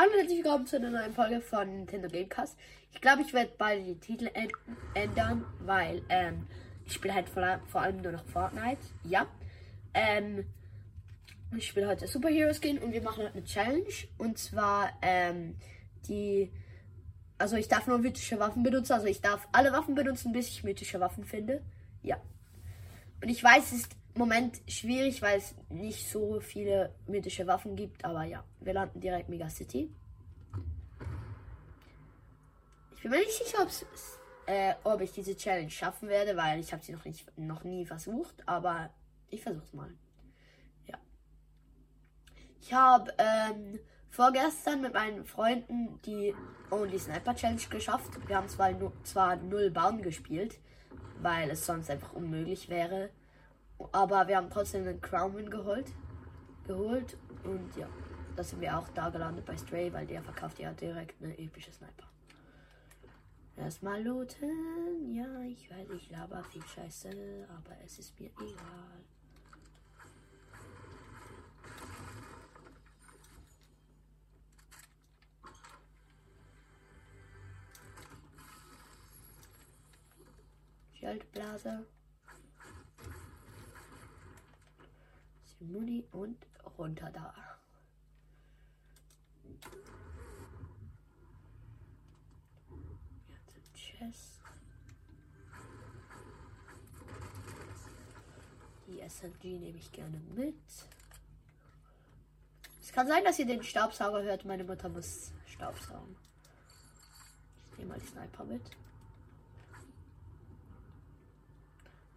Hallo und herzlich willkommen zu einer neuen Folge von Nintendo Gamecast. Ich glaube, ich werde bald die Titel ändern, weil ähm, ich spiele halt vor, vor, allem nur noch Fortnite. Ja. Ähm, ich spiele heute Superhero Skin und wir machen heute eine Challenge. Und zwar ähm, die. Also ich darf nur mythische Waffen benutzen. Also ich darf alle Waffen benutzen, bis ich mythische Waffen finde. Ja. Und ich weiß, es ist Moment schwierig, weil es nicht so viele mythische Waffen gibt. Aber ja, wir landen direkt Mega City. Ich bin mir nicht sicher, äh, ob ich diese Challenge schaffen werde, weil ich habe sie noch nicht noch nie versucht. Aber ich versuche es mal. Ja. Ich habe ähm, vorgestern mit meinen Freunden die Only Sniper Challenge geschafft. Wir haben zwar, zwar null Baum gespielt, weil es sonst einfach unmöglich wäre. Aber wir haben trotzdem einen Crown geholt. Geholt. Und ja, da sind wir auch da gelandet bei Stray, weil der verkauft ja direkt eine epische Sniper. Erstmal looten. Ja, ich weiß, ich laber viel Scheiße, aber es ist mir egal. Schaltblase. Muni und runter da. Jetzt Chest. Die SMG nehme ich gerne mit. Es kann sein, dass ihr den Staubsauger hört. Meine Mutter muss Staubsaugen. Ich nehme mal die Sniper mit.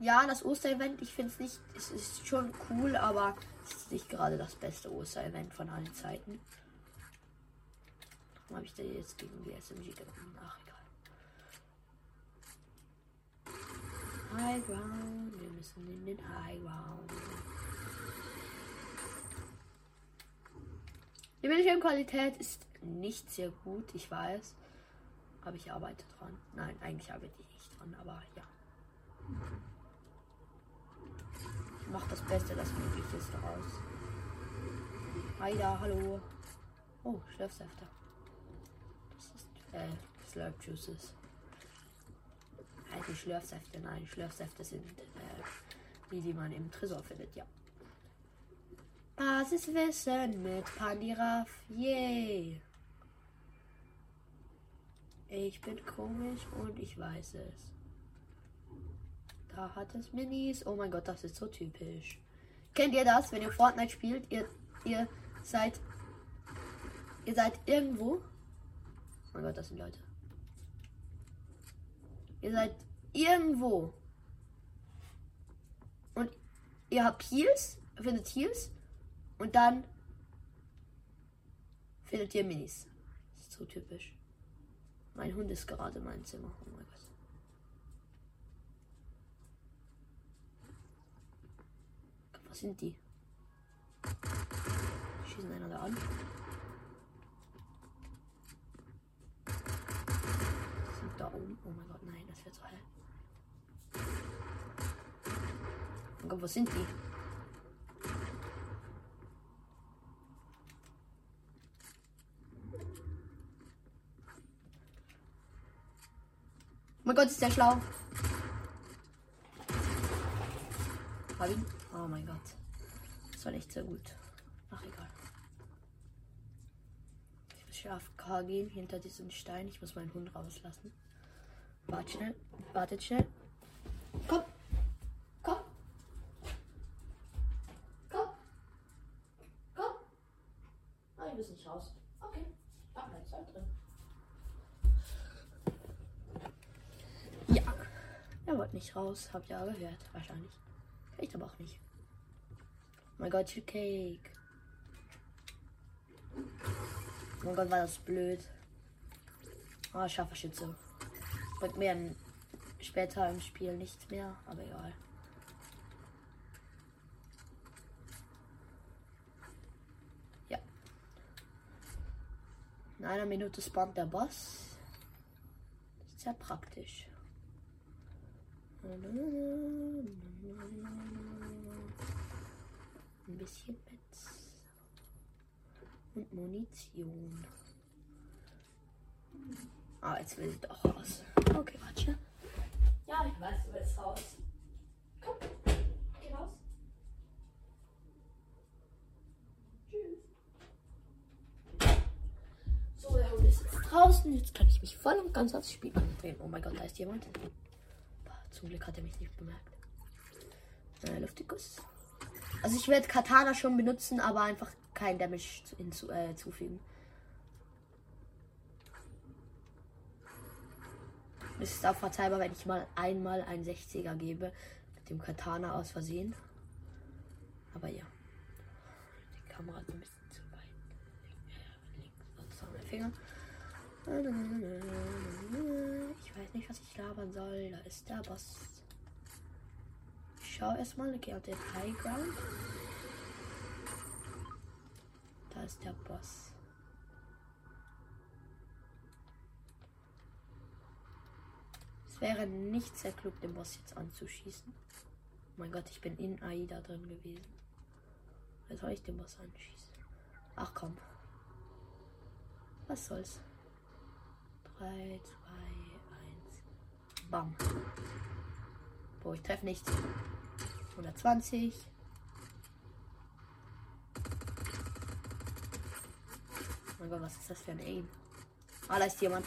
Ja, das Osterevent, ich finde es nicht, es ist schon cool, aber es ist nicht gerade das beste Osterevent von allen Zeiten. Warum habe ich da jetzt gegen die SMG gewonnen? Ach, egal. High Ground, wir müssen in den High Ground. Die Bildschirmqualität ist nicht sehr gut, ich weiß. Aber ich arbeite dran. Nein, eigentlich arbeite ich nicht dran, aber ja macht das Beste, das möglich ist daraus. Aida, hallo. Oh, Schlürfsäfte. Das ist, äh, Slurp Juices. Alte Schlürfsäfte, nein, Schlürfsäfte sind, äh, die, die man im Tresor findet, ja. Basiswissen mit Pandiraf, yay. Ich bin komisch und ich weiß es. Da hat es Minis. Oh mein Gott, das ist so typisch. Kennt ihr das, wenn ihr Fortnite spielt? Ihr, ihr seid. Ihr seid irgendwo. Oh mein Gott, das sind Leute. Ihr seid irgendwo. Und ihr habt Heals, findet Heals. Und dann findet ihr Minis. Das ist so typisch. Mein Hund ist gerade in meinem Zimmer. Oh mein Gott. Was sind die? Schießen einer da an. Die sind da oben. Oh mein Gott, nein, das wird so hell. Oh Gott, was sind die? Oh mein Gott, ist der schlau. Hab ihn. Oh mein Gott. Das war nicht sehr gut. Ach, egal. Ich muss scharf K gehen hinter diesem Stein. Ich muss meinen Hund rauslassen. Warte schnell. Wartet schnell. Komm. Komm. Komm. Komm. Ah, ich muss nicht raus. Okay. Ach, bleibst halt drin. Ja. Er wollte nicht raus. Habt ihr ja gehört. Wahrscheinlich. Vielleicht aber auch nicht. Oh mein Gott, Cake. Oh mein Gott, war das blöd. Ah, oh, scharfer Schütze. Bringt mir später im Spiel nichts mehr, aber egal. Ja. In einer Minute spawnt der Boss. Das ist ja praktisch. Ein bisschen Metz. Und Munition. Ah, jetzt will sie doch raus. Okay, warte. Ja, ich weiß, du willst raus. Komm, geh raus. Tschüss. So, der Hund ist jetzt draußen. Jetzt kann ich mich voll und ganz aufs Spiel konzentrieren. Oh mein Gott, da ist jemand. Zum Glück hat er mich nicht bemerkt. Äh, Luftikus. Also ich werde Katana schon benutzen, aber einfach kein Damage hinzu, äh, zufügen. Es ist auch verzeihbar, wenn ich mal einmal ein 60er gebe. Mit dem Katana aus Versehen. Aber ja. Die Kamera ist ein bisschen zu weit. Links, sonst haben wir Finger. Weiß nicht, was ich labern soll. Da ist der Boss. Ich schau erstmal, okay, auf den High Ground. Da ist der Boss. Es wäre nicht sehr klug, den Boss jetzt anzuschießen. Oh mein Gott, ich bin in AIDA drin gewesen. Wie soll ich den Boss anschießen? Ach komm. Was soll's? 3, 2, 1. Bam. Boah, ich treffe nichts. 120. Oh mein Gott, was ist das für ein Aim? Ah, da ist jemand.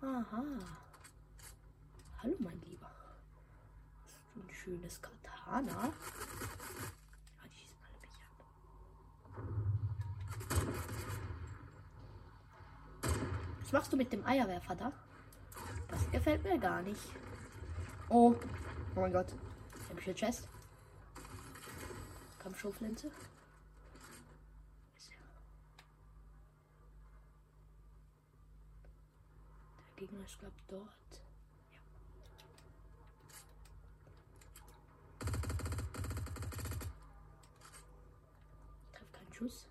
Aha. Hallo, mein Lieber. Das ist ein schönes Katana. Ja, die schießen alle mich ab. Was machst du mit dem Eierwerfer da? Das gefällt mir gar nicht. Oh. Oh mein Gott. Hab ich eine Chest? Kampfschurflinze. Der Gegner ist, glaube dort. Ja. Treff keinen Schuss.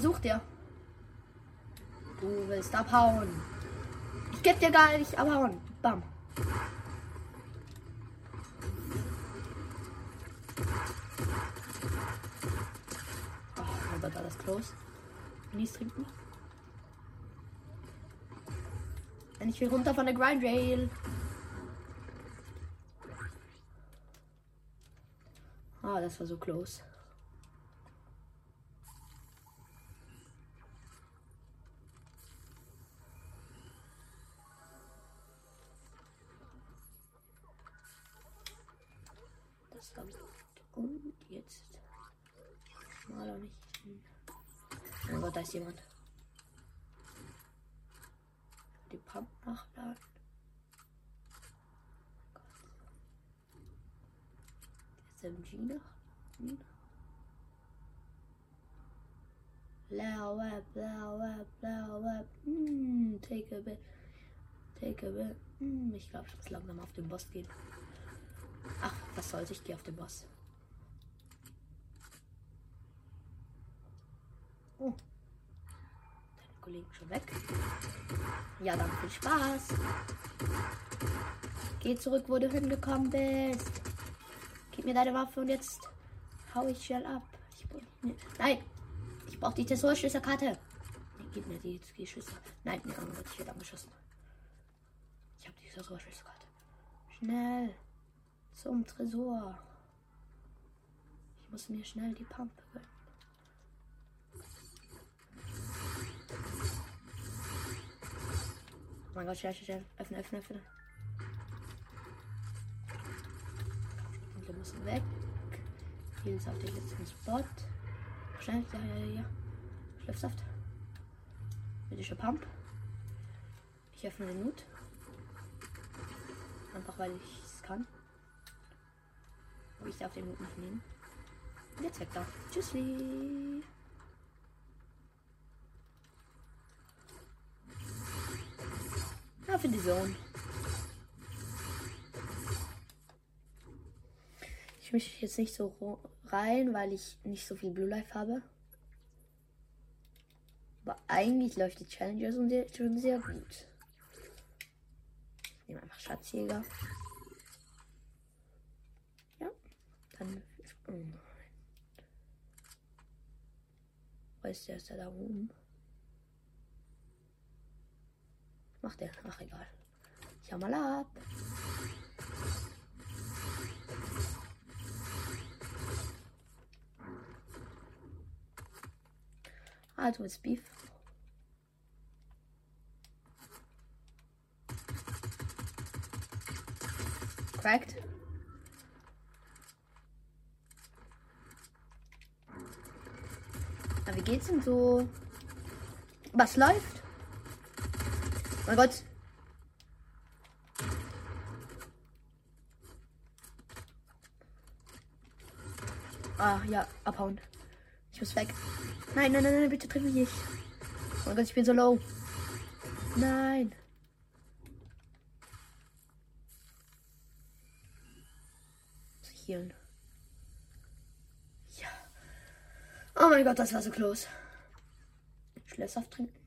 Versucht er? Du willst abhauen. Ich geb dir gar nicht abhauen. Bam. Oh Gott, alles close. Nichts trinken. Wenn ich will runter von der Grind Rail. Ah, das war so close. Mal auch nicht. Oh Gott, da ist jemand. Die Pump nachladen. SMG nachladen. Low web, low web, low web. Mm, take a bit. Take a bit. Mm, ich glaube, ich muss langsam auf den Boss gehen. Ach, was soll's, ich gehe auf den Boss. Deine Kollegen schon weg. Ja, dann viel Spaß. Geh zurück, wo du hingekommen bist. Gib mir deine Waffe und jetzt hau ich schnell ab. Ich. Nein, ich brauche die Tresorschlüsselkarte. Nee, gib mir die, die Schlüssel. Nein, nee, oh Gott, ich werde angeschossen. Ich habe die Tresorschlüsselkarte. Schnell. Zum Tresor. Ich muss mir schnell die Pumpe gönnen. Mein Gott, schnell, schnell. Öffne, öffne, öffne. Und wir müssen weg. Hier ist auf den letzten Spot. Schnell, ja, ja, ja. Schlafsaft. Medische Pump. Ich öffne den Loot. Einfach weil ich es kann. Aber ich darf den Hut nicht nehmen. Und jetzt weg da. Tschüssli. Ja, für die Zone. Ich mische jetzt nicht so rein, weil ich nicht so viel Blue Life habe. Aber eigentlich läuft die Challenges schon sehr, schon sehr gut. Ich nehme einfach Schatzjäger. kann. Oh nein. Wo ist der? Ist der da oben? Was macht der? Ach, egal. Ich hau mal ab. Du willst Beef. Cracked. Na, wie geht's denn so? Was läuft? Mein Gott. Ah, ja, abhauen. Ich muss weg. Nein, nein, nein, nein, bitte triff mich nicht. Oh mein Gott, ich bin so low. Nein. Hier. Ja. Oh mein Gott, das war so close. Schlössaft trinken.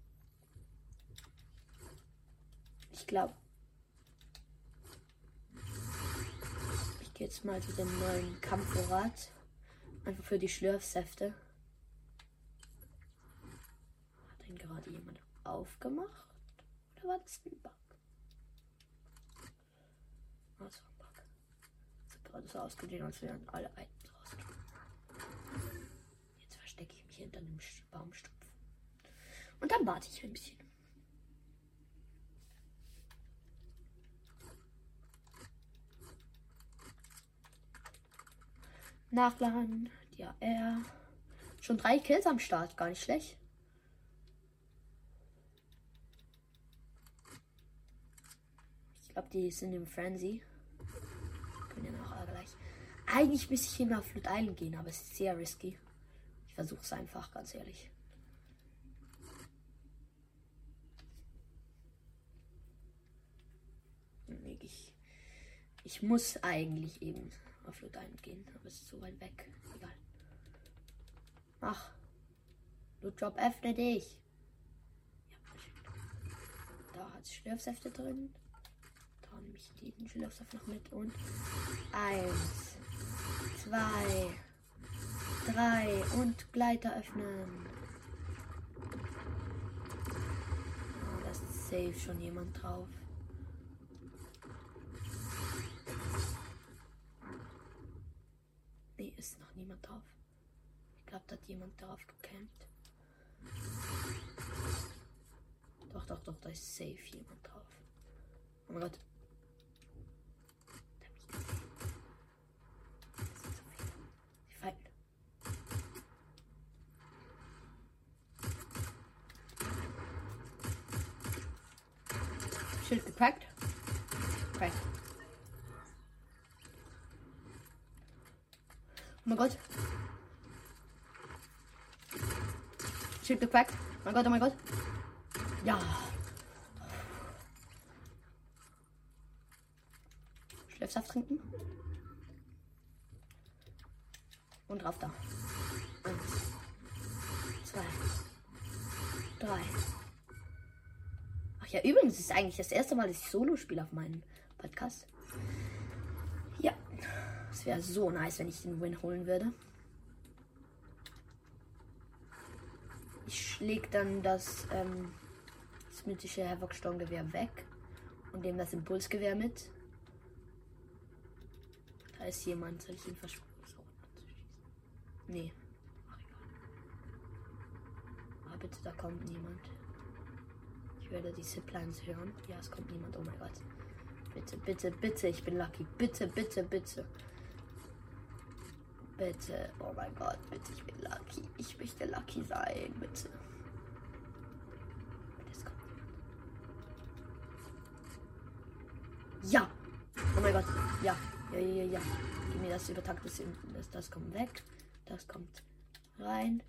Ich glaube. Ich gehe jetzt mal zu dem neuen Kampfvorrat. Einfach für die Schlürfsäfte. Hat den gerade jemand aufgemacht? Oder war das ein Bug? War ein Bug. Das hat gerade so ausgesehen, als wären alle Items rausgekommen. Jetzt verstecke ich mich hinter einem Baumstumpf. Und dann warte ich ein bisschen. Nachladen. Ja, er. Schon drei Kills am Start, gar nicht schlecht. Ich glaube, die sind im Frenzy. Können ja nachher gleich. Eigentlich müsste ich immer auf Flut Island gehen, aber es ist sehr risky. Ich versuche es einfach, ganz ehrlich. Nee, Ich, ich muss eigentlich eben auf Flut Island gehen, aber es ist so weit weg. Egal. Ach. Lootjob, öffne dich. Ja. Da hat es Schlürfsäfte drin. Da nehme ich diesen Schlürfsaft noch mit und eins, zwei, drei und Gleiter öffnen. Oh, da ist safe schon jemand drauf. Nee, ist noch niemand drauf. Ich glaube, da hat jemand drauf gecampt. Doch, doch, doch, da ist safe jemand drauf. Oh mein Gott. Der hat mich gesehen. Das sind so viele. Die fighten. Schild gecrackt. Crack. Oh mein Gott. Schild gecrackt. Oh mein Gott, oh mein Gott. Ja. Schläfsaft trinken. Und drauf da. Eins. Zwei. Drei. Ach ja, übrigens ist eigentlich das erste Mal, dass ich Solo spiele auf meinem Podcast. Es wäre so nice, wenn ich den Win holen würde. Ich schläg dann das, ähm, mythische Havoc-Sturmgewehr weg und nehme das Impulsgewehr mit. Da ist jemand. Soll ich ihn versprechen? Nee. Ach, egal. Aber bitte, da kommt niemand. Ich werde die Ziplines hören. Ja, es kommt niemand. Oh mein Gott. Bitte, bitte, bitte. Ich bin lucky. Bitte, bitte, bitte. Bitte. Oh mein Gott. Bitte, ich bin lucky. Ich möchte lucky sein. Bitte. Ja. Oh mein Gott. Ja. Ja, ja, ja, ja. Gib mir das übertakte das, das kommt weg. Das kommt rein.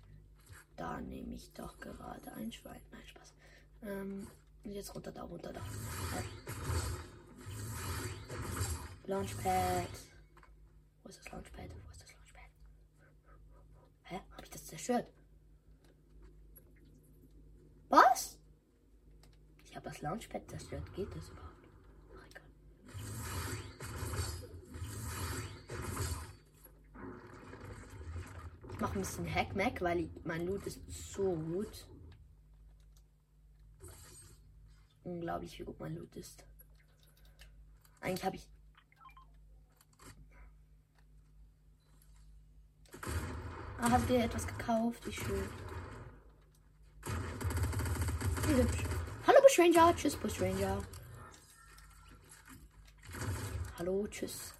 Da nehme ich doch gerade ein Schwein. Nein, Spaß. Ähm, jetzt runter da, runter da. Launchpad? Wo ist das Launchpad? Ich das zerstört? Was? Ich habe das Launchpad zerstört. Geht das überhaupt? Ach, egal. mache ein bisschen Hackmack, weil ich, mein Loot ist so gut. Unglaublich, wie gut mein Loot ist. Eigentlich habe ich. Ah, hast dir etwas gekauft? Wie schön. Wie hübsch. Hallo Bushranger. Tschüss Bushranger. Hallo, tschüss.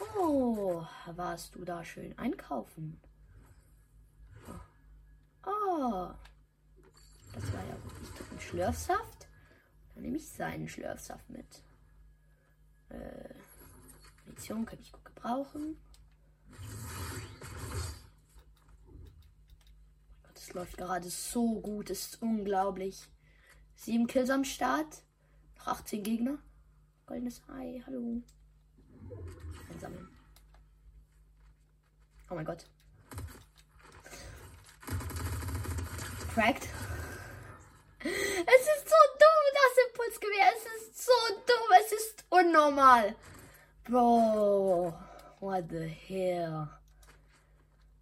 Oh, warst du da schön einkaufen? Oh. Das war ja wirklich ein Schlürfsaft. Dann nehme ich seinen Schlürfsaft mit. Äh, Munition kann ich gut gebrauchen. Läuft gerade so gut, das ist unglaublich. Sieben Kills am Start. Noch 18 Gegner. Goldenes Ei, hallo. Einsammeln. Oh mein Gott. Cracked. Es ist so dumm, das Impulsgewehr. Es ist so dumm. Es ist unnormal. Bro. What the hell?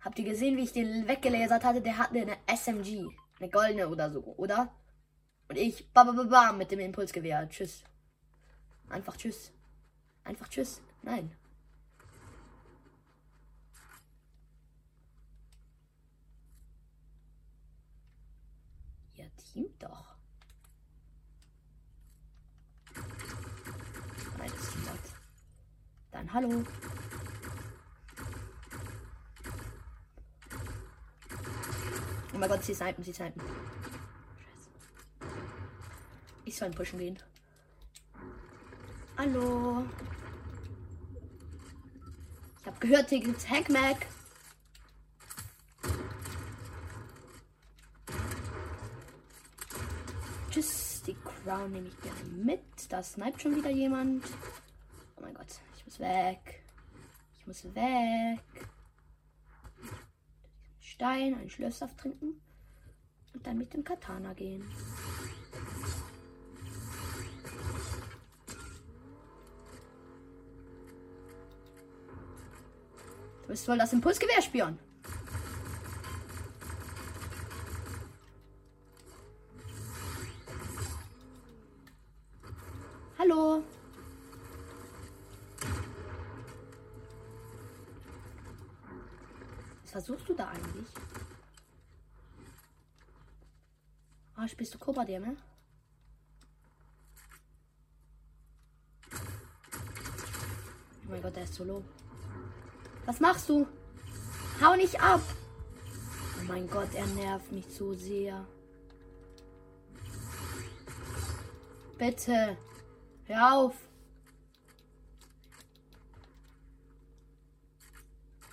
Habt ihr gesehen, wie ich den weggelasert hatte? Der hatte eine SMG. Eine goldene oder so, oder? Und ich, bam, bam, bam, mit dem Impulsgewehr. Tschüss. Einfach tschüss. Einfach tschüss. Nein. Ja, teamt doch. Nein, das teamt. Dann hallo. Oh mein Gott, sie snipen, sie snipen. Ich soll pushen gehen. Hallo. Ich habe gehört, hier gibt's Hackmack. Tschüss, die Crown nehme ich gerne mit. Da sniped schon wieder jemand. Oh mein Gott, ich muss weg. Ich muss weg. Stein, einen Schlürfsaft trinken und dann mit dem Katana gehen. Du bist wohl das Impulsgewehr spielen. Hallo. Was versuchst du da eigentlich? Ah, spielst du Cobra dir, ne? Oh mein Gott, der ist so low. Was machst du? Hau nicht ab! Oh mein Gott, er nervt mich so sehr. Bitte, hör auf.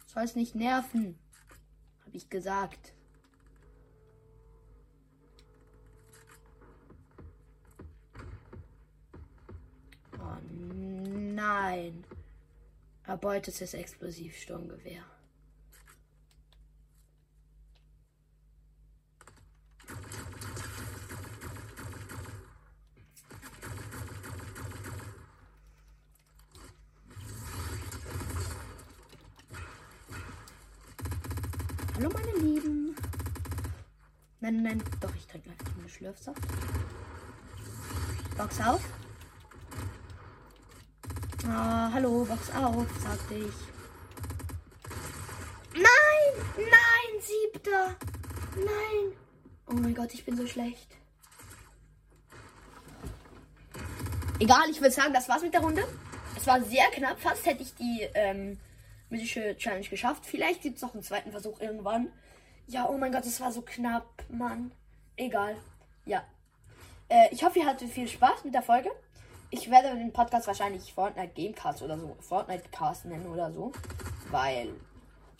Soll's nicht nerven, habe ich gesagt. Oh nein. Erbeutet das Explosivsturmgewehr. Hallo meine Lieben. Nein, nein, doch, ich trinke einfach eine Schlürfsaft. Box auf. Ah, hallo, Box auf, sagte ich. Nein, nein, siebter. Nein. Oh mein Gott, ich bin so schlecht. Egal, ich würde sagen, das war's mit der Runde. Es war sehr knapp, fast hätte ich die ähm, mystische Challenge geschafft. Vielleicht gibt es noch einen zweiten Versuch irgendwann. Ja, oh mein Gott, es war so knapp, Mann. Egal. Ja. Äh, ich hoffe, ihr hattet viel Spaß mit der Folge. Ich werde den Podcast wahrscheinlich Fortnite Gamecast oder so, Fortnite Cast nennen oder so. Weil,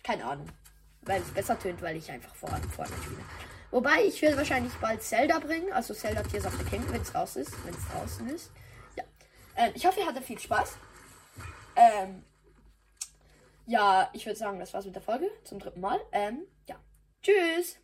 keine Ahnung. Weil es besser tönt, weil ich einfach vor Fortnite spiele. Wobei, ich will wahrscheinlich bald Zelda bringen. Also Zelda Tears of the Kingdom, wenn es raus ist. Wenn es draußen ist. Ja. Ähm, ich hoffe, ihr hattet viel Spaß. Ähm, ja, ich würde sagen, das war's mit der Folge. Zum dritten Mal. Ähm, ja. Tschüss.